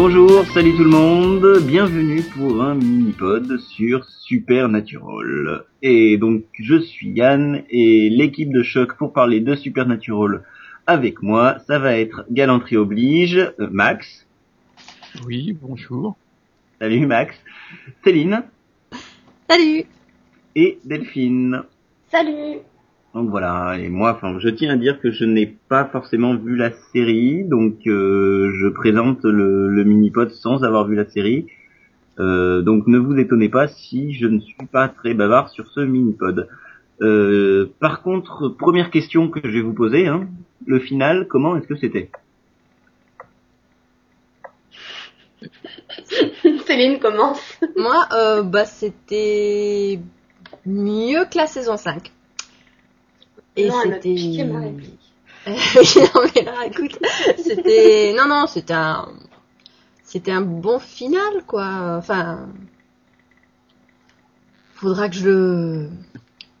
Bonjour, salut tout le monde, bienvenue pour un mini-pod sur Supernatural. Et donc je suis Yann et l'équipe de choc pour parler de Supernatural avec moi, ça va être Galanterie oblige, euh, Max. Oui, bonjour. Salut Max. Céline. Salut. Et Delphine. Salut. Donc voilà, et moi, enfin, je tiens à dire que je n'ai pas forcément vu la série, donc euh, je présente le, le mini-pod sans avoir vu la série. Euh, donc ne vous étonnez pas si je ne suis pas très bavard sur ce mini-pod. Euh, par contre, première question que je vais vous poser, hein, le final, comment est-ce que c'était? Céline commence. Moi, euh, bah, c'était mieux que la saison 5. Et c'était. non, mais là, écoute, c'était. Non, non, c'était un. C'était un bon final, quoi. Enfin. Faudra que je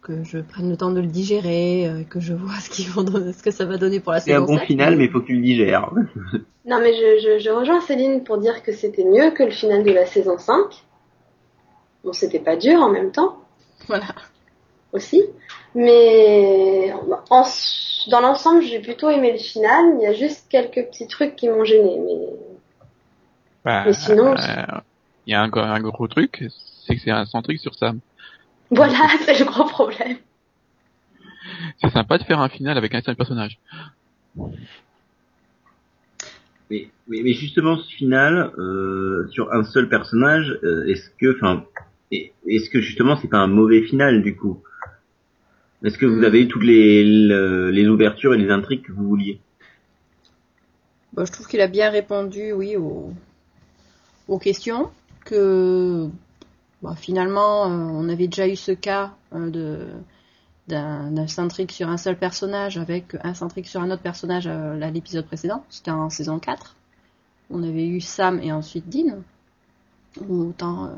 que je prenne le temps de le digérer, euh, que je vois ce, qu'ils vont ce que ça va donner pour la saison. C'est un bon final, mais il faut que tu le digères. non, mais je, je, je, rejoins Céline pour dire que c'était mieux que le final de la saison 5. Bon, c'était pas dur en même temps. Voilà. Aussi. Mais en, dans l'ensemble, j'ai plutôt aimé le final. Il y a juste quelques petits trucs qui m'ont gêné. Mais, bah, mais sinon. Euh, il y a un, un gros truc, c'est que c'est un centrique sur Sam. Voilà, c'est le gros problème. C'est sympa de faire un final avec un seul personnage. Mais, mais, justement, ce final euh, sur un seul personnage, euh, est-ce que, enfin, est-ce que justement c'est pas un mauvais final du coup? Est-ce que vous avez toutes les, ouvertures et les intrigues que vous vouliez? Bah, je trouve qu'il a bien répondu, oui, aux, aux questions que Bon, finalement, euh, on avait déjà eu ce cas euh, d'un centrique sur un seul personnage avec un centrique sur un autre personnage euh, à l'épisode précédent. C'était en saison 4. On avait eu Sam et ensuite Dean. Autant,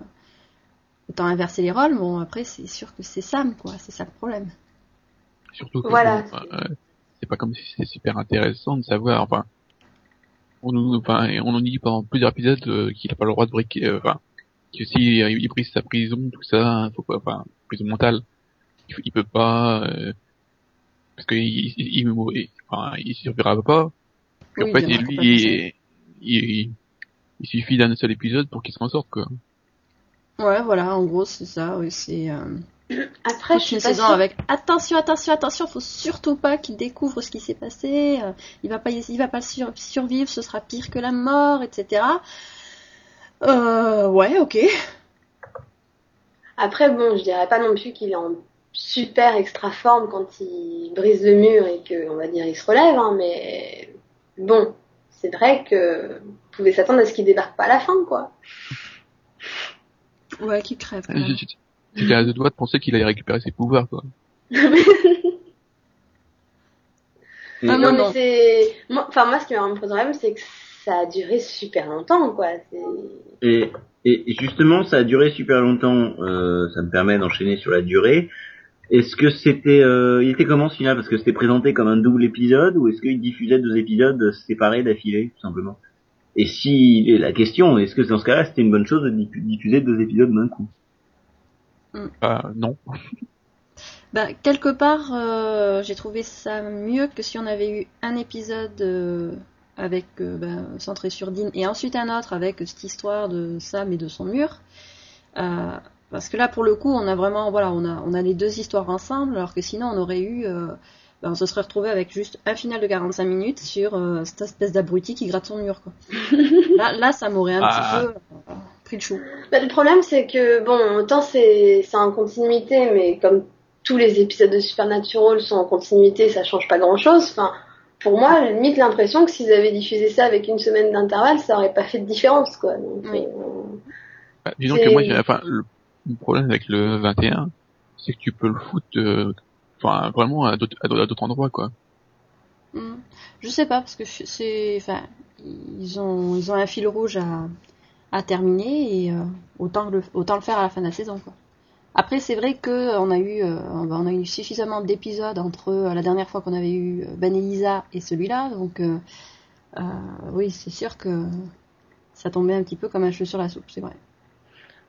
autant inverser les rôles. Bon, après, c'est sûr que c'est Sam, quoi. C'est ça le problème. Surtout que voilà. c'est pas comme si c'était super intéressant de savoir. Enfin, on nous, enfin, on nous dit pendant plusieurs épisodes qu'il a pas le droit de briquer. Enfin, que si euh, il brise sa prison, tout ça, faut pas, enfin, prison mentale, il, il peut pas, euh, parce qu'il il, il, enfin, il survivra pas. en fait, lui, il, il, suffit d'un seul épisode pour qu'il s'en sorte, quoi. Ouais, voilà, en gros, c'est ça, oui, c'est, Après, je suis une saison avec attention, attention, attention, faut surtout pas qu'il découvre ce qui s'est passé, euh, il va pas, il va pas survivre, ce sera pire que la mort, etc. Euh, ouais, ok. Après, bon, je dirais pas non plus qu'il est en super extra forme quand il brise le mur et que, on va dire, il se relève, hein, mais bon, c'est vrai que vous pouvez s'attendre à ce qu'il débarque pas à la fin, quoi. Ouais, qu'il crève. J'étais à deux doigts de penser qu'il allait récupérer ses pouvoirs, quoi. Ah, non, mais c'est, enfin, moi, ce qui me pose problème, c'est que ça a duré super longtemps, quoi. Et, et, justement, ça a duré super longtemps. Euh, ça me permet d'enchaîner sur la durée. Est-ce que c'était, euh, il était comment ce final Parce que c'était présenté comme un double épisode ou est-ce qu'il diffusait deux épisodes séparés d'affilée, tout simplement? Et si la question, est-ce que dans ce cas-là, c'était une bonne chose de diffuser deux épisodes d'un coup? Euh, Non. Bah, quelque part, euh, j'ai trouvé ça mieux que si on avait eu un épisode euh, avec euh, ben, centré sur Dean et ensuite un autre avec cette histoire de Sam et de son mur. Parce que là, pour le coup, on a vraiment, voilà, on a, on a les deux histoires ensemble, alors que sinon, on aurait eu, ben, on se serait retrouvé avec juste un final de 45 minutes sur cette espèce d'abruti qui gratte son mur, quoi. là, là, ça m'aurait un petit ah. peu pris le chou. Le problème, c'est que, bon, autant c'est, c'est en continuité, mais comme tous les épisodes de Supernatural sont en continuité, ça change pas grand chose. Enfin, pour moi, limite l'impression que s'ils avaient diffusé ça avec une semaine d'intervalle, ça aurait pas fait de différence, quoi. Donc, oui. euh, bah, disons que moi, enfin, le problème avec le 21, c'est que tu peux le foutre, euh, enfin, vraiment à d'autres endroits, quoi. Hmm. Je sais pas parce que c'est, enfin, ils ont, ils ont un fil rouge à, à terminer et euh, autant le, autant le faire à la fin de la saison, quoi. Après, c'est vrai que on a eu, euh, on a eu suffisamment d'épisodes entre euh, la dernière fois qu'on avait eu euh, Ben Elisa et celui-là, donc oui, c'est sûr que ça tombait un petit peu comme un cheveu sur la soupe, c'est vrai.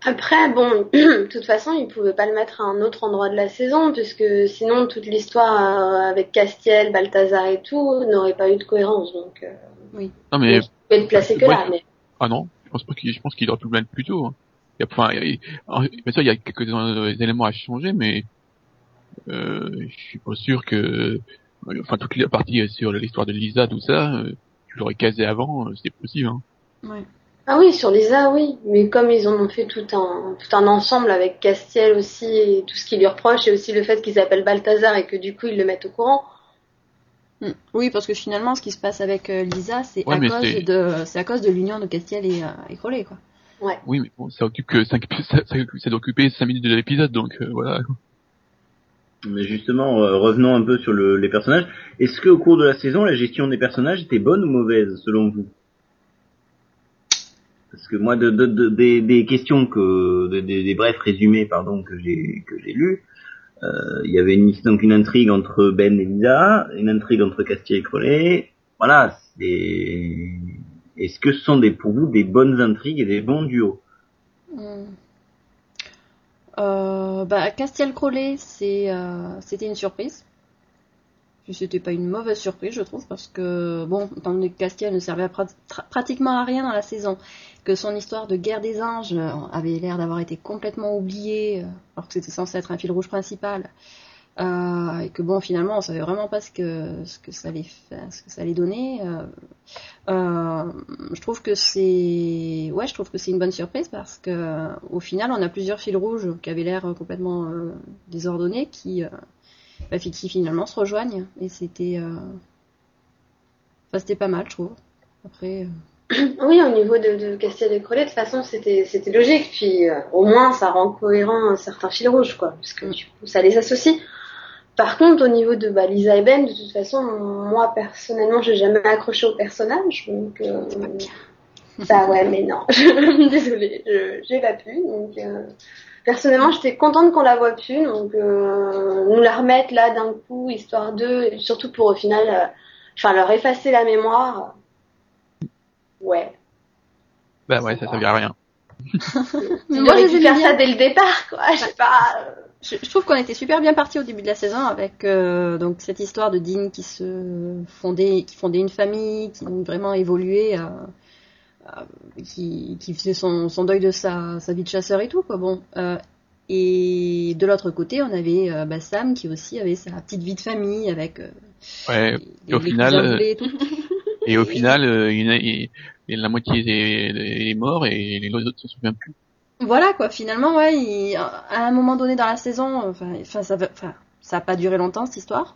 Après, bon, de toute façon, ils pouvaient pas le mettre à un autre endroit de la saison, puisque sinon toute l'histoire euh, avec Castiel, Balthazar et tout n'aurait pas eu de cohérence. Donc, euh, oui. Non mais. Il peut être placé que là. Mais... Ah non, pense pas qu'il, je pense qu'il aurait pu le mettre plus tôt. Hein. Il y a, enfin, il, bien sûr, il y a quelques éléments à changer, mais euh, je suis pas sûr que, enfin, toute la partie sur l'histoire de Lisa, tout ça, euh, tu l'aurais casé avant, euh, c'est possible. Hein. Ouais. Ah oui, sur Lisa, oui. Mais comme ils en ont fait tout un, tout un ensemble avec Castiel aussi et tout ce qu'ils lui reprochent et aussi le fait qu'ils appellent Balthazar et que du coup ils le mettent au courant. Hmm. Oui, parce que finalement, ce qui se passe avec euh, Lisa, c'est à, cause de, c'est à cause de l'union de Castiel et, euh, et Crowley, quoi. Ouais. Oui, mais bon, ça occupe que 5, ça, ça, ça doit occuper 5 minutes de l'épisode, donc euh, voilà. Mais justement, euh, revenons un peu sur le, les personnages. Est-ce qu'au cours de la saison, la gestion des personnages était bonne ou mauvaise, selon vous? Parce que moi, de, de, de, des, des questions que, des, des brefs résumés, pardon, que j'ai que j'ai lus, euh, il y avait une, intrigue entre Ben et Lisa, une intrigue entre Castiel et Crowley. Voilà, c'est... Est-ce que ce sont des, pour vous des bonnes intrigues et des bons duos? Hmm. euh, bah, Castiel Crowley, euh, c'était une surprise. C'était pas une mauvaise surprise, je trouve, parce que, bon, tant que Castiel ne servait pratiquement à rien dans la saison, que son histoire de guerre des anges avait l'air d'avoir été complètement oubliée, euh, alors que c'était censé être un fil rouge principal, euh, et que bon, finalement, on savait vraiment pas ce que, ce que ça allait ce que ça allait donner. Euh, euh, je trouve que c'est, ouais, je trouve que c'est une bonne surprise parce que, au final, on a plusieurs fils rouges qui avaient l'air complètement euh, désordonnés, qui, bah, qui finalement se rejoignent, et c'était, enfin, c'était pas mal, je trouve. Après. Oui, au niveau de, de Castiel et Crowley, de toute façon, c'était logique. Puis euh, au moins, ça rend cohérent certains fils rouges, quoi, parce que du coup, ça les associe. Par contre, au niveau de bah, Lisa et Ben, de toute façon, moi personnellement, j'ai jamais accroché au personnage, donc euh, bah ouais, mais non, désolée, j'ai pas pu. Donc euh, personnellement, j'étais contente qu'on la voit plus, donc euh, nous la remettre là d'un coup, histoire d'eux, surtout pour au final, euh, enfin leur effacer la mémoire Ouais. Bah ouais, ça servait à rien. Moi, j'ai dû faire ça dès le départ, quoi. Je sais pas. Je, trouve qu'on était super bien parti au début de la saison avec euh, donc cette histoire de Dean qui se fondait, qui fondait une famille, qui a vraiment évolué, euh, euh, qui, qui faisait son, son deuil de sa, sa vie de chasseur et tout, quoi. Bon. Euh, et de l'autre côté, on avait bah, Sam qui aussi avait sa petite vie de famille avec. ouais. et au final. Et tout. Et au final, euh, il, la moitié est, mort et les autres s'en souviennent plus. Voilà quoi, finalement, ouais, à un moment donné dans la saison, enfin, ça, enfin, ça a pas duré longtemps cette histoire.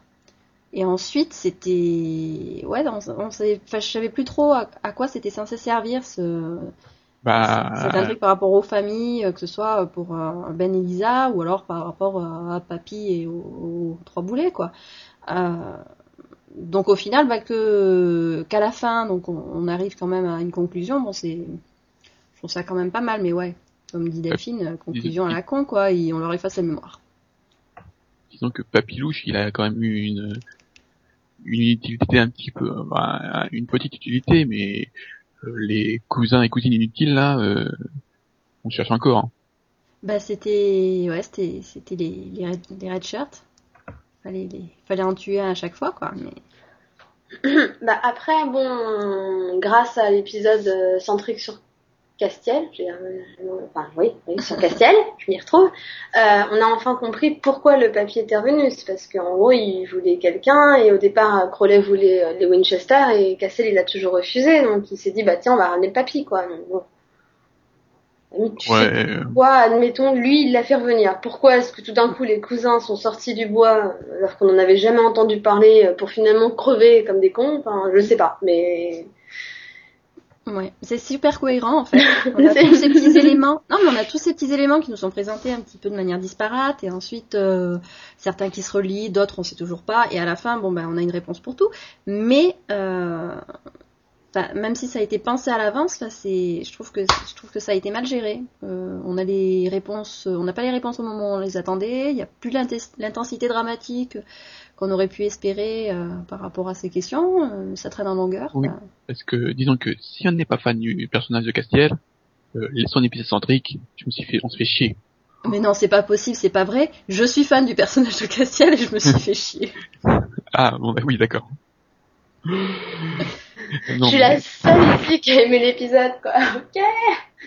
Et ensuite, c'était, ouais, on, on savait, enfin, je savais plus trop à, quoi c'était censé servir ce, bah... cet intrigue par rapport aux familles, que ce soit pour euh, Ben et Lisa ou alors par rapport à, Papy et aux, trois boulets, quoi. Euh, donc au final, bah, que qu'à la fin, donc on, arrive quand même à une conclusion. Bon, c'est, je trouve ça quand même pas mal, mais ouais, comme dit Delphine, conclusion à la con, quoi. Et on leur efface la mémoire. Disons que Papilouche, il a quand même eu une une utilité un petit peu, bah, une petite utilité, mais euh, les cousins et cousines inutiles là, euh, on cherche encore. Hein. Bah c'était, ouais, c'était, c'était les, les, red, les red shirts fallait, fallait en tuer un à chaque fois, quoi. Mais... bah après, bon, grâce à l'épisode euh, centrique sur Castiel, enfin oui, oui, sur Castiel, je m'y retrouve, euh, on a enfin compris pourquoi le papier était revenu. C'est parce qu'en gros, il voulait quelqu'un et au départ, Crowley voulait euh, les Winchester et Castiel, il a toujours refusé. Donc il s'est dit, bah tiens, on va ramener le papier, quoi. Donc, bon, tu pourquoi, admettons, lui, il l'a fait revenir. Pourquoi est-ce que tout d'un coup les cousins sont sortis du bois alors qu'on n'en avait jamais entendu parler pour finalement crever comme des cons? Enfin, je sais pas, mais Ouais, c'est super cohérent en fait. On a tous ces petits éléments. Non, mais on a tous ces petits éléments qui nous sont présentés un petit peu de manière disparate et ensuite euh, certains qui se relient, d'autres on sait toujours pas et à la fin bon ben on a une réponse pour tout. Mais euh, même si ça a été pensé à l'avance, c'est, je trouve que je trouve que ça a été mal géré. Euh, on a les réponses, on n'a pas les réponses au moment où on les attendait. Il n'y a plus l'intensité dramatique qu'on aurait pu espérer euh, par rapport à ces questions. Euh, ça traîne en longueur. Oui. Parce que disons que si on n'est pas fan du personnage de Castiel, son épisode centrique, je me suis fait, on se fait chier. Mais non, c'est pas possible, c'est pas vrai. Je suis fan du personnage de Castiel et je me suis fait chier. Ah bon, bah oui, d'accord. je suis la seule ici qui a aimé l'épisode, quoi. Ok.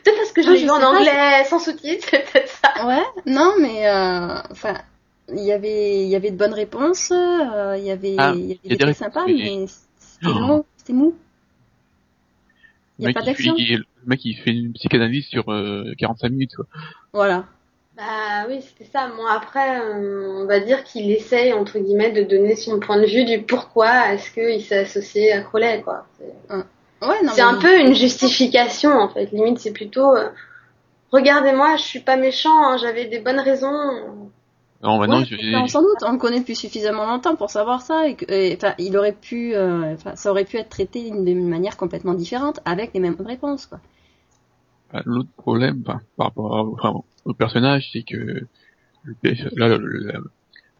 Peut-être parce que je l'ai vu en anglais, sans sous-titres, c'est peut-être ça. Ouais. Non, mais euh, enfin, il y avait, il y avait de bonnes réponses. Euh, il y avait, ah, il y avait des trucs sympas, mais c'était oh. long, c'était mou. Il y a pas d'action. Le mec, il fait une psychanalyse sur euh, 45 minutes, quoi. Voilà. Bah oui, c'était ça. Moi, après, on va dire qu'il essaye, entre guillemets, de donner son point de vue du pourquoi est-ce qu'il s'est associé à Crowley, quoi. C'est ouais, un peu une justification, en fait. Limite, c'est plutôt, euh, regardez-moi, je suis pas méchant, hein, j'avais des bonnes raisons. Non, bah non, sans doute, on le connaît depuis suffisamment longtemps pour savoir ça, et, enfin, il aurait pu, euh, ça aurait pu être traité d'une manière complètement différente, avec les mêmes réponses, quoi. Bah, l'autre problème, par rapport au personnage, c'est que le,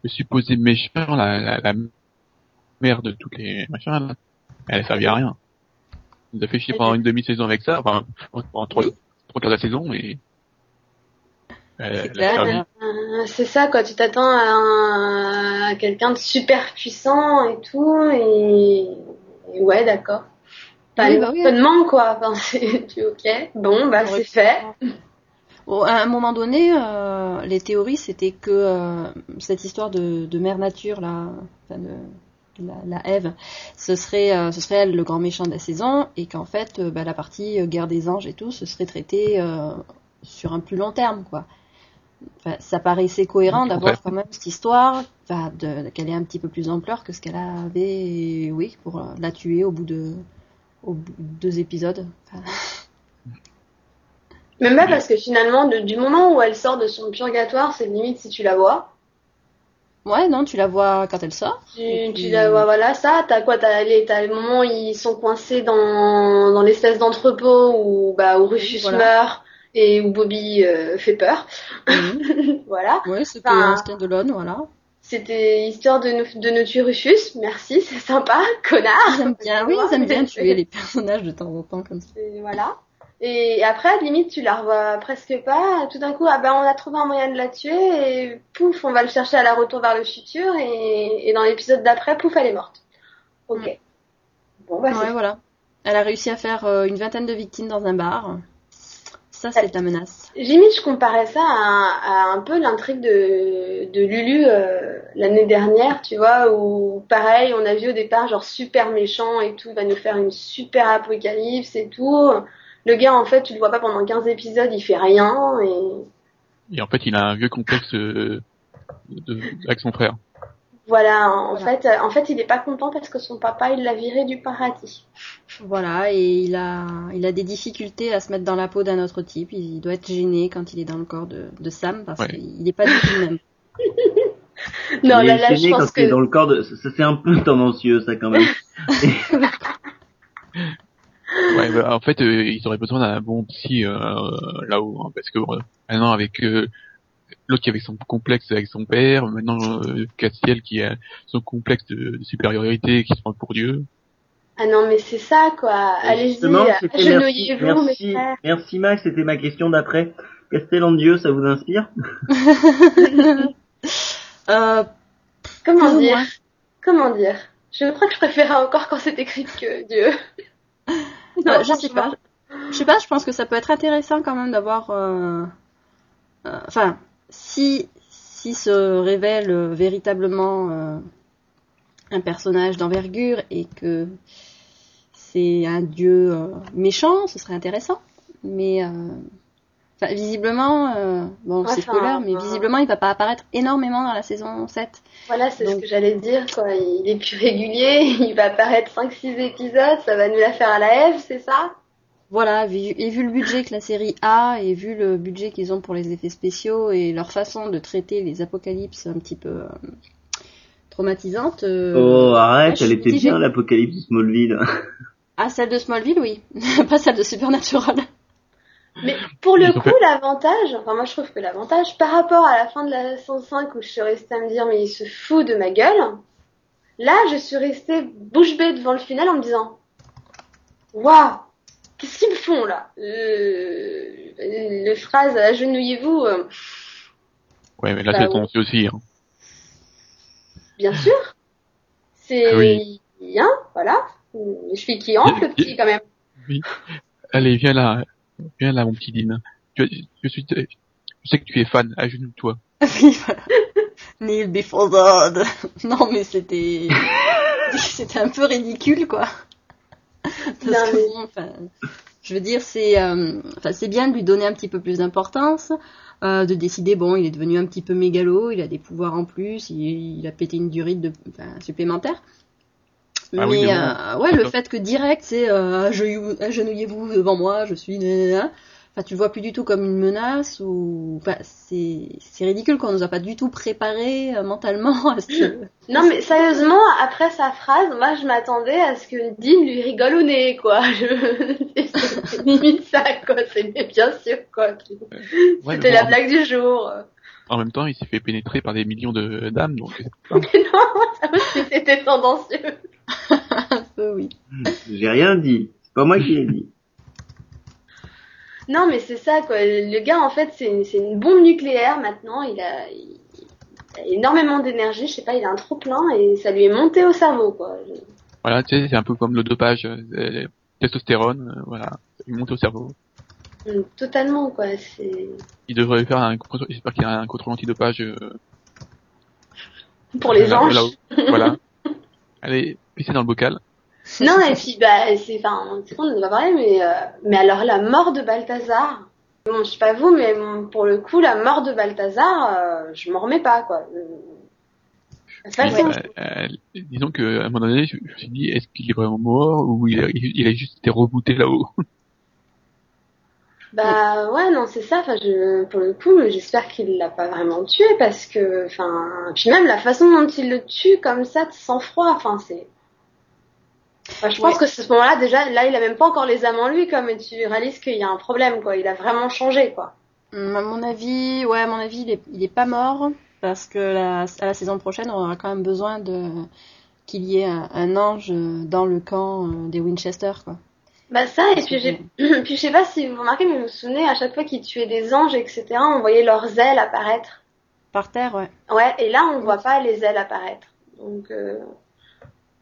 supposé méchant, la, la, mère de toutes les machins, elle a servi à rien. Nous a fait chier pendant une demi-saison avec ça, enfin, pendant trois, trois quarts de la saison, et c'est ça, quoi. Tu t'attends à, quelqu'un de super puissant et tout, et, ouais, d'accord. Pas oui, bah de quoi. Enfin, tu ok. Bon, bah c'est fait à un moment donné, euh, les théories c'était que euh, cette histoire de, mère nature là, enfin de, la, Ève, ce serait euh, ce serait elle le grand méchant de la saison et qu'en fait bah, la partie guerre des anges et tout ce serait traité sur un plus long terme quoi. Ça paraissait cohérent d'avoir quand même cette histoire, qu'elle ait un petit peu plus d'ampleur que ce qu'elle avait, oui, pour la tuer au bout de, au bout de deux épisodes. Même pas parce que finalement, du moment où elle sort de son purgatoire, c'est limite si tu la vois. Ouais, non, tu la vois quand elle sort. Tu, la vois, voilà, ça. T'as quoi T'as as le moment où ils sont coincés dans, dans l'espèce d'entrepôt où, bah, où Rufus meurt et où Bobby euh, fait peur. Mhm. voilà. Ouais, c'était un l'ONU, voilà. C'était histoire de nous tuer Rufus. Merci, c'est sympa, connard. J'aime bien, oui, ils aiment bien tuer les personnages de temps en temps comme ça. Voilà. Et après, limite, tu la revois presque pas. Tout d'un coup, ah ben, on a trouvé un moyen de la tuer et pouf, on va le chercher à la retour vers le futur et, dans l'épisode d'après, pouf, elle est morte. Ok. Bon, bah, ouais, voilà. Elle a réussi à faire euh, une vingtaine de victimes dans un bar. Ça, c'est la menace. Limite, je comparais ça à, un peu l'intrigue de, de Lulu euh, l'année dernière, tu vois, où pareil, on a vu au départ genre super méchant et tout, va nous faire une super apocalypse et tout. Le gars, en fait, tu le vois pas pendant 15 épisodes, il fait rien et. Et en fait, il a un vieux complexe euh, de, avec son frère. Voilà, en fait, euh, en fait, il est pas content parce que son papa, il l'a viré du paradis. Voilà, et il a, il a des difficultés à se mettre dans la peau d'un autre type. Il doit être gêné quand il est dans le corps de, de Sam parce qu'il n'est pas du tout le même. non, là, là, je pense que dans le corps de, ça c'est un peu tendancieux, ça quand même. ouais, bah, en fait, euh, ils auraient besoin d'un bon psy euh, là-haut, hein, parce que euh, maintenant avec l'autre qui avait son complexe avec son père, maintenant Castiel qui a son complexe de, supériorité qui se prend pour Dieu. Ah non, mais c'est ça, quoi. Allez-y, agenouillez-vous, merci, merci, Max, c'était ma question d'après. Castiel en Dieu, ça vous inspire? Euh, Comment dire? Comment dire? Je crois que je préférais encore quand c'est écrit que Dieu. Euh, je sais pas. Je sais pas, je pense que ça peut être intéressant quand même d'avoir. Euh, euh, enfin, si, si se révèle véritablement un personnage d'envergure et que c'est un dieu méchant, ce serait intéressant. Mais visiblement, bon, c'est spoiler, mais visiblement, il va pas apparaître énormément dans la saison 7. Voilà, c'est ce que j'allais dire, quoi. Il est plus régulier, il va apparaître 5-6 épisodes, ça va nous la faire à la Eve, c'est ça? Voilà, et vu le budget que la série a, et vu le budget qu'ils ont pour les effets spéciaux, et leur façon de traiter les apocalypses un petit peu euh, traumatisantes... Euh, oh, arrête, elle était bien l'apocalypse de Smallville. Ah, celle de Smallville, oui. pas celle de Supernatural. Mais pour le coup, l'avantage, enfin moi je trouve que l'avantage, par rapport à la fin de la 105 où je suis restée à me dire mais il se fout de ma gueule, là je suis restée bouche bée devant le final en me disant waouh, qu'est-ce qu'ils me font là? Euh, Le phrase agenouillez-vous. Euh, ouais mais là bah, c'est ton aussi. Hein. Bien sûr. C'est oui. bien, voilà. Je suis qui entre le petit quand même. Oui. Allez, viens là. Viens là, mon petit Dean. Je, je suis, je sais que tu es fan. À genoux toi. Neil before God. Non, mais c'était, c'était un peu ridicule, quoi. Parce que, enfin, je veux dire, c'est, euh, enfin, c'est bien de lui donner un petit peu plus d'importance, euh, de décider, bon, il est devenu un petit peu mégalo, il a des pouvoirs en plus, il, il a pété une durite de, enfin, supplémentaire. Ah mais, euh, ouais, le fait que direct, c'est euh, agenouillez-vous devant moi, je suis. Enfin, tu le vois plus du tout comme une menace ou. Enfin, c'est c'est ridicule qu'on nous a pas du tout préparé euh, mentalement à ce Non, mais sérieusement, après sa phrase, moi, je m'attendais à ce que Dean lui rigole au nez, quoi. Je... limite ça, quoi. C'est bien sûr, quoi. C'était la blague du jour. En même temps, il s'est fait pénétrer par des millions de dames, donc. mais non, c'était tendancieux. oui. J'ai rien dit. C'est pas moi qui l'ai dit. Non, mais c'est ça, quoi. Le gars, en fait, c'est une, une, bombe nucléaire maintenant. Il a, énormément d'énergie. Je sais pas, il a un trop plein et ça lui est monté au cerveau, quoi. Voilà, tu sais, c'est un peu comme le dopage, euh, testostérone, euh, voilà, il monte au cerveau. Mm, totalement, quoi. C'est. Il devrait faire un j'espère qu'il y a un contrôle antidopage. Euh... Pour les anges. voilà. Allez, pisser dans le bocal. Non, et puis, bah, c'est, enfin, con de pas parler, mais, euh, mais alors la mort de Balthazar, bon, je sais pas vous, mais pour le coup, la mort de Balthazar, euh, je m'en remets pas, quoi. Euh, euh, disons que à un moment donné, je, me suis dit, est-ce qu'il est vraiment mort ou il a, il a juste été rebooté là-haut? Bah ouais, non, c'est ça. Enfin, je, pour le coup, j'espère qu'il l'a pas vraiment tué parce que, enfin, puis même la façon dont il le tue comme ça, de sang-froid, enfin, c'est. Je pense que ce moment-là, déjà, là, il a même pas encore les âmes en lui, comme et tu réalises qu'il y a un problème, quoi. Il a vraiment changé, quoi. Hum, à mon avis, ouais, à mon avis, il est, il est pas mort parce que la, à la saison prochaine, on aura quand même besoin de qu'il y ait un, un, ange dans le camp euh, des Winchester, quoi. Bah ça, et puis, j'ai... puis je sais pas si vous remarquez, mais vous vous souvenez, à chaque fois qu'ils tuaient des anges, etc., on voyait leurs ailes apparaître. Par terre, ouais. Ouais, et là, on voit pas les ailes apparaître. Donc, euh...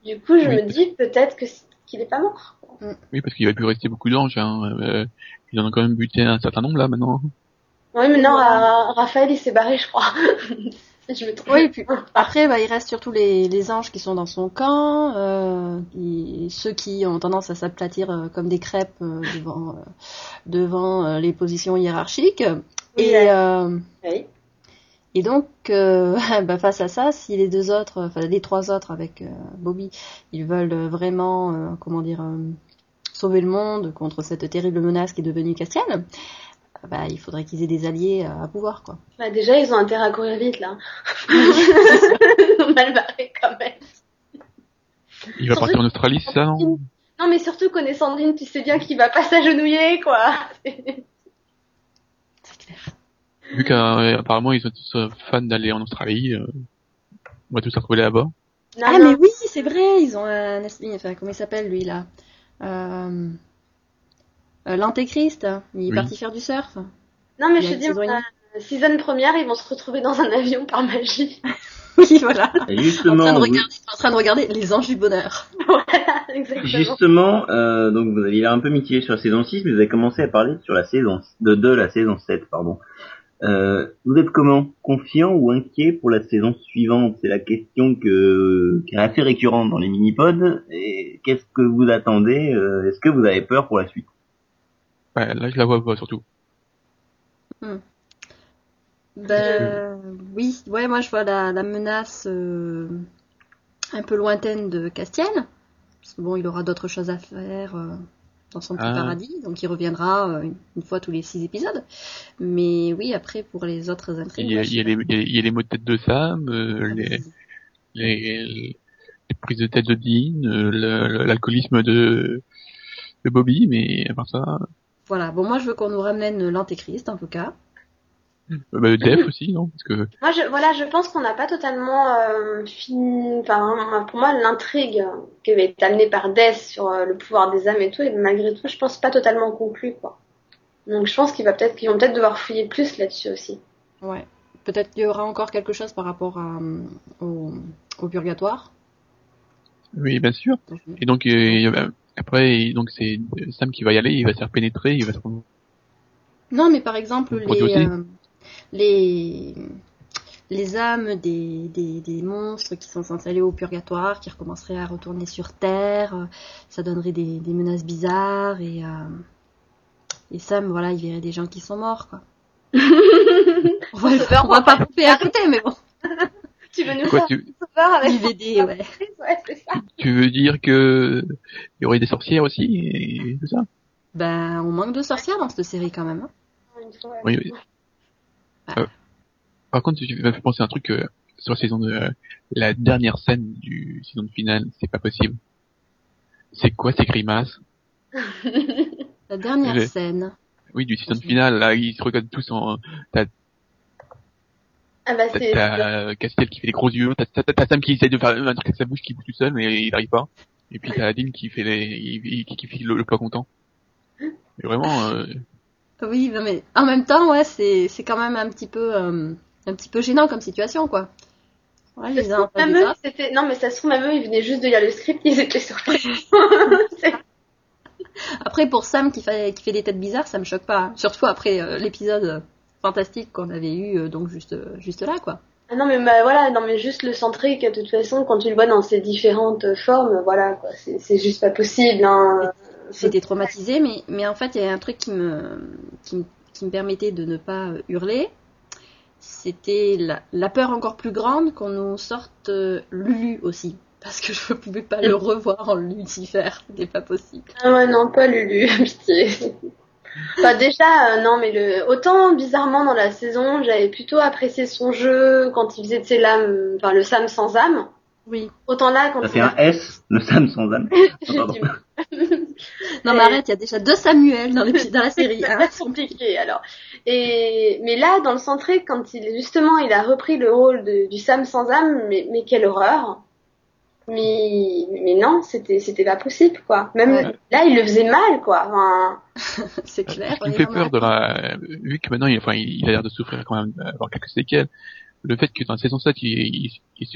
du coup, je me dis peut-être que qu'il est pas mort. Mm. Oui, parce qu'il va plus rester beaucoup d'anges. Hein. Euh, il en a quand même buté un certain nombre là maintenant. Oui, mais non, Raphaël, il s'est barré, je crois. Oui, puis après, bah, il reste surtout les, les anges qui sont dans son camp, euh, ceux qui ont tendance à s'aplatir euh, comme des crêpes euh, devant, euh, devant les positions hiérarchiques. et, oui. Et donc, bah, face à ça, si les deux autres, enfin les trois autres avec Bobby, ils veulent vraiment, comment dire, sauver le monde contre cette terrible menace qui est devenue Castiel, bah, il faudrait qu'ils aient des alliés euh, à pouvoir, quoi. Bah, déjà, ils ont intérêt à courir vite, là. ils ont mal barré, quand même. Il va partir en Australie, c'est ça, non? Non, mais surtout, connaissant Sandrine, tu sais bien qu'il va pas s'agenouiller, quoi. Vu qu'apparemment, ils sont tous euh, fans d'aller en Australie, euh, on va tous se retrouver là-bas. Ah, mais oui, c'est vrai, ils ont un... Enfin, comment il s'appelle, lui, là euh... Euh, l'Antéchrist, il est parti faire du surf. Non, mais je te dis, la saison première, ils vont se retrouver dans un avion par magie. oui, voilà. justement, en, train de regarder, en train de regarder Les Anges du Bonheur. voilà, exactement. Justement, euh, donc vous avez l'air un peu mitigé sur la saison 6, mais vous avez commencé à parler sur la saison de, de la saison 7, pardon. Euh, vous êtes comment? Confiant ou inquiet pour la saison suivante? C'est la question que, qui est assez récurrente dans les mini-pods. Et qu'est-ce que vous attendez? Euh, Est-ce que vous avez peur pour la suite? Là, je la vois pas, surtout. Hmm. Ben, oui, ouais, moi je vois la, menace euh, un peu lointaine de Castiel. Parce que bon, il aura d'autres choses à faire euh, dans son petit ah. paradis, donc il reviendra euh, une fois tous les six épisodes. Mais oui, après, pour les autres intrigues. Il y a, il y a, les, mots de tête de Sam, les, les, les, prises de tête de Dean, l'alcoolisme de de Bobby, mais à part ça. Voilà. Bon, moi, je veux qu'on nous ramène l'antéchrist, en tout cas. Euh, bah, Def aussi, non Parce que... Moi, je, voilà, je pense qu'on n'a pas totalement euh, fini. Enfin, pour moi, l'intrigue qui avait été amenée par Death sur euh, le pouvoir des âmes et tout, et malgré tout, je pense pas totalement conclu, quoi. Donc, je pense qu'il va peut-être, qu'ils vont peut-être devoir fouiller plus là-dessus aussi. Ouais. Peut-être qu'il y aura encore quelque chose par rapport à, au, au purgatoire. Oui, bien sûr. Et donc euh, après, donc c'est Sam qui va y aller, il va se faire pénétrer, il va se. Non, mais par exemple les euh, les les âmes des, des, des, monstres qui sont censés aller au purgatoire, qui recommenceraient à retourner sur Terre, euh, ça donnerait des, des menaces bizarres et et Sam, voilà, il verrait des gens qui sont morts, quoi. on va, on va pas couper à côté, mais bon. Tu veux nous Quoi, faire tu... avec DVD, ouais. ouais c'est ça. Tu veux dire que il y aurait des sorcières aussi et tout ça? Ben, on manque de sorcières dans cette série quand même. Hein. Oui, oui. Euh, par contre, tu m'as fait penser à un truc euh, sur la saison de euh, la dernière scène du saison finale, c'est pas possible. C'est quoi ces grimaces? La dernière scène. Oui, du saison finale, là, ils se regardent tous en, ah bah c'est. T'as Castiel qui fait des gros yeux, t'as Sam qui essaye de faire un truc avec sa bouche qui bouge tout seul mais il arrive pas. Et puis t'as Adine qui fait les, qui, qui fait le, pas content. Mais vraiment. Euh... Oui, mais en même temps, ouais, c'est c'est quand même un petit peu euh, un petit peu gênant comme situation, quoi. Ouais, les uns même eux, c'était non mais ça se trouve même eux, ils venaient juste de lire le script, ils étaient surpris. après pour Sam qui fait qui fait des têtes bizarres, ça me choque pas. Surtout après euh, l'épisode fantastique qu'on avait eu euh, donc juste juste là quoi. Ah non mais bah, voilà non mais juste le centrique de toute façon quand tu le vois dans ses différentes formes voilà quoi c'est juste pas possible hein. J'étais traumatisée mais mais en fait il y a un truc qui me qui, me permettait de ne pas hurler c'était la, la, peur encore plus grande qu'on nous sorte euh, Lulu aussi parce que je ne pouvais pas le revoir en Lucifer c'était pas possible. Ah ouais non pas Lulu pitié. Bah déjà, euh, non, mais le autant bizarrement dans la saison, j'avais plutôt apprécié son jeu quand il faisait de ses lames, enfin le Sam sans âme. Oui. Autant là quand. Ça fait un S, le Sam sans âme. non mais arrête, il y a déjà deux Samuel dans, dans la série. Hein. C'est compliqué alors. Et mais là, dans le centré, quand il justement il a repris le rôle de, du Sam sans âme, mais, mais quelle horreur mais mais non c'était c'était pas possible quoi même là il le faisait mal quoi enfin... c'est clair il me fait peur de la vu que maintenant il enfin il a l'air de souffrir quand même d'avoir quelques séquelles le fait que dans la saison 7 il, il, il,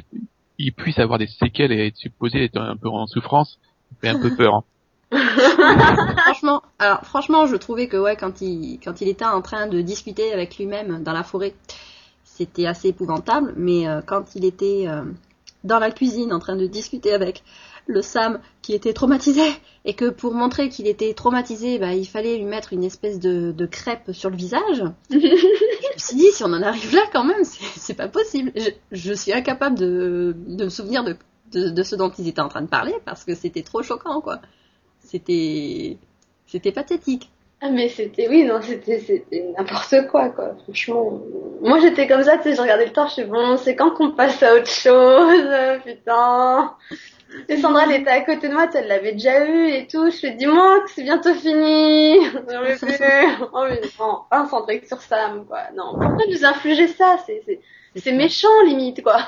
puisse avoir des séquelles et être supposé être un peu en souffrance fait un peu peur hein. franchement alors franchement je trouvais que ouais quand il quand il était en train de discuter avec lui-même dans la forêt c'était assez épouvantable mais euh, quand il était euh, dans la cuisine en train de discuter avec le Sam qui était traumatisé et que pour montrer qu'il était traumatisé, bah, il fallait lui mettre une espèce de, de crêpe sur le visage. je me suis dit, si on en arrive là quand même, c'est pas possible. Je, suis incapable de, de me souvenir de, de, ce dont ils étaient en train de parler parce que c'était trop choquant, quoi. C'était, c'était pathétique. Ah mais c'était oui non c'était n'importe quoi quoi franchement moi j'étais comme ça tu sais je regardais le temps je suis bon c'est quand qu'on passe à autre chose putain et Sandra elle était à côté de moi elle l'avait déjà eu et tout je lui dis moi que c'est bientôt fini j'en veux oh un centrique sur Sam quoi non pourquoi nous infliger ça c'est c'est méchant limite quoi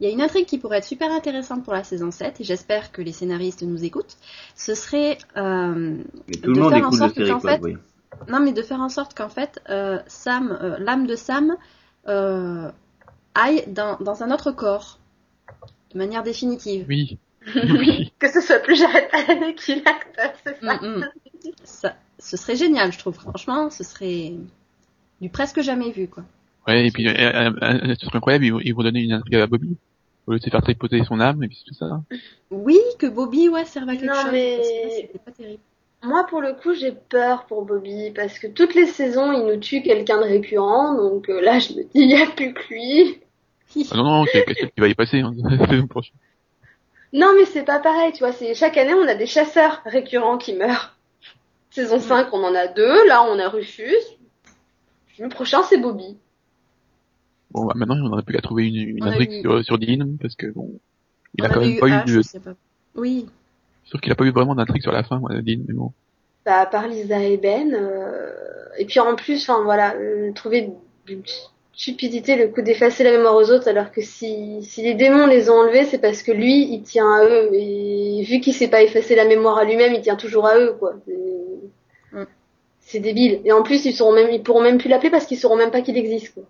il y a une intrigue qui pourrait être super intéressante pour la saison 7 et j'espère que les scénaristes nous écoutent. Ce serait euh, de faire en sorte qu'en fait, non mais de faire en sorte qu'en fait euh, Sam, euh, l'âme de Sam euh, aille dans, dans un autre corps de manière définitive. Oui. que ce soit plus Jared Allen qui l'acte, c'est ça. Mm, mm. ça. Ce serait génial, je trouve. Franchement, ce serait du presque jamais vu, quoi. Ouais, et puis, euh, euh, ce serait incroyable, ils vont donner une intrigue à Bobby au lieu de se faire tripoter son âme et puis tout ça. Oui, que Bobby ouais serve à quelque non, chose. Mais... pas terrible. Moi pour le coup j'ai peur pour Bobby parce que toutes les saisons il nous tue quelqu'un de récurrent donc euh, là je me dis il n'y a plus que lui. ah non non c'est quelqu'un qui va y passer hein, la saison prochaine. Non mais c'est pas pareil tu vois c'est chaque année on a des chasseurs récurrents qui meurent. Saison 5 on en a deux là on a Rufus. Le prochain c'est Bobby. Bon, bah, maintenant, on aurait plus qu'à trouver une, une intrigue sur, sur Dean, parce que bon, il a quand même pas eu de... Oui. Sûr qu'il a pas eu vraiment d'intrigue sur la fin, moi, Dean, mais bon. Bah, par Lisa et Ben, euh, et puis en plus, enfin voilà, euh, trouver d'une stupidité le coup d'effacer la mémoire aux autres, alors que si, si les démons les ont enlevés, c'est parce que lui, il tient à eux, et vu qu'il sait pas effacer la mémoire à lui-même, il tient toujours à eux, quoi. Mm. C'est débile. Et en plus, ils seront même, ils pourront même plus l'appeler parce qu'ils sauront même pas qu'il existe, quoi.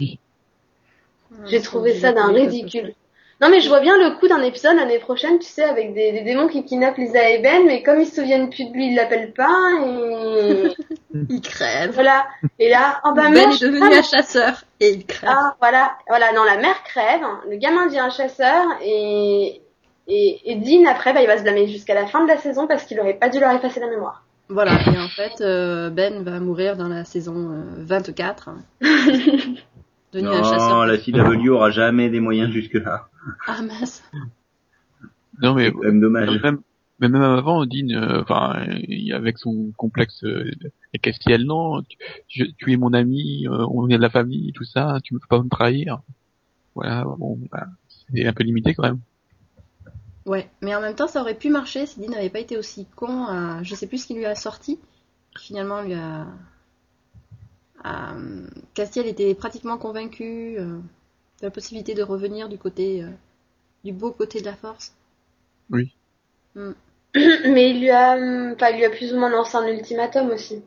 Euh, j'ai trouvé ça d'un ridicule. Non mais je vois bien le coup d'un épisode l'année prochaine, tu sais, avec des, des, démons qui kidnappent Lisa et Ben, mais comme ils se souviennent plus de lui, ils l'appellent pas et... il crève. Voilà. Et là, oh bah Ben est devenu un chasseur et il crève. Ah voilà, voilà. Non, la mère crève, le gamin devient un chasseur et et, et Dean après, bah, il va se blâmer jusqu'à la fin de la saison parce qu'il aurait pas dû leur effacer la mémoire. Voilà. Et en fait, euh, Ben va mourir dans la saison 24. non, la CW aura jamais des moyens jusque-là. Ah mince. Non mais même dommage. Même, même avant, Dean, euh, enfin, avec son complexe euh, Castiel, non, tu, tu, es mon ami, euh, on est de la famille, tout ça, tu ne peux pas me trahir. Voilà, bon, bah, c'est un peu limité quand même. Ouais, mais en même temps, ça aurait pu marcher si Dean n'avait pas été aussi con. À... Je sais plus ce qu'il lui a sorti. Finalement, lui a euh, Castiel était pratiquement convaincu euh, de la possibilité de revenir du côté euh, du beau côté de la force. Oui. Mm. Mais il lui a, pas, lui a plus ou moins lancé un ultimatum aussi.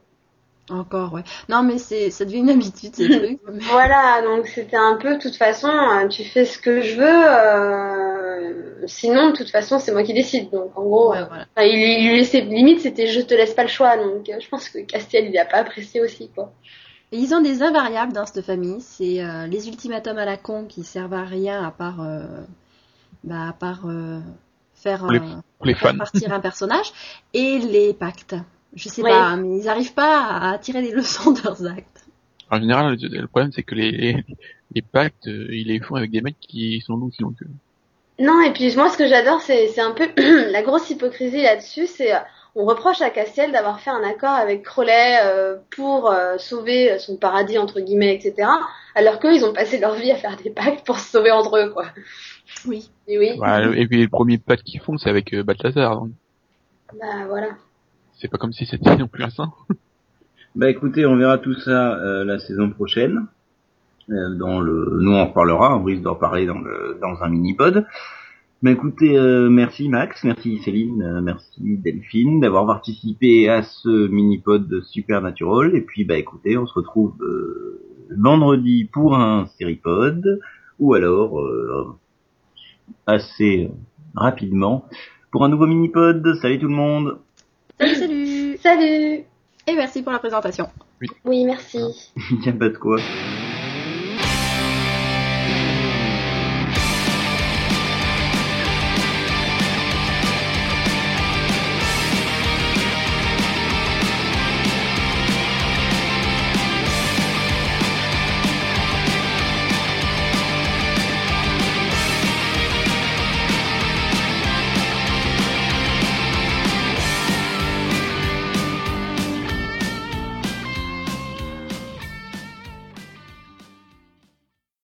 Encore, ouais. Non, mais c'est, ça devient une habitude, ces trucs. Voilà, donc c'était un peu, de toute façon, tu fais ce que je veux, sinon, de toute façon, c'est moi qui décide. Donc, en gros, il, lui laissait, limite, c'était je te laisse pas le choix. Donc, je pense que Castiel, il a pas apprécié aussi, quoi ils ont des invariables dans cette famille. C'est euh, les ultimatums à la con qui servent à rien à part, euh, bah, à part euh, faire, partir un personnage et les pactes. Je sais pas, mais ils n'arrivent pas à tirer des leçons de leurs actes. En général, le, problème c'est que les, les pactes, ils les font avec des mecs qui sont ont que. Non, et puis moi ce que j'adore, c'est un peu la grosse hypocrisie là-dessus, c'est on reproche à Castiel d'avoir fait un accord avec Crowley euh, pour euh, sauver son paradis entre guillemets, etc. Alors qu'eux, ils ont passé leur vie à faire des pactes pour se sauver entre eux, quoi. Oui. Et oui. et puis le premier pacte qu'ils font, c'est avec euh, Balthazar. Bah voilà. C'est pas comme si c'était non plus un saint. bah écoutez, on verra tout ça la saison prochaine. dans le, nous on en reparlera, on risque d'en parler dans le dans un mini pod. Bah écoutez, euh, merci Max, merci Céline, euh, merci Delphine d'avoir participé à ce mini-pod de Supernatural. Et puis bah écoutez, on se retrouve euh, vendredi pour un série-pod, ou alors assez rapidement pour un nouveau mini-pod. Salut tout le monde Salut, salut Salut Et merci pour la présentation. Oui, merci. Il n'y a pas de quoi.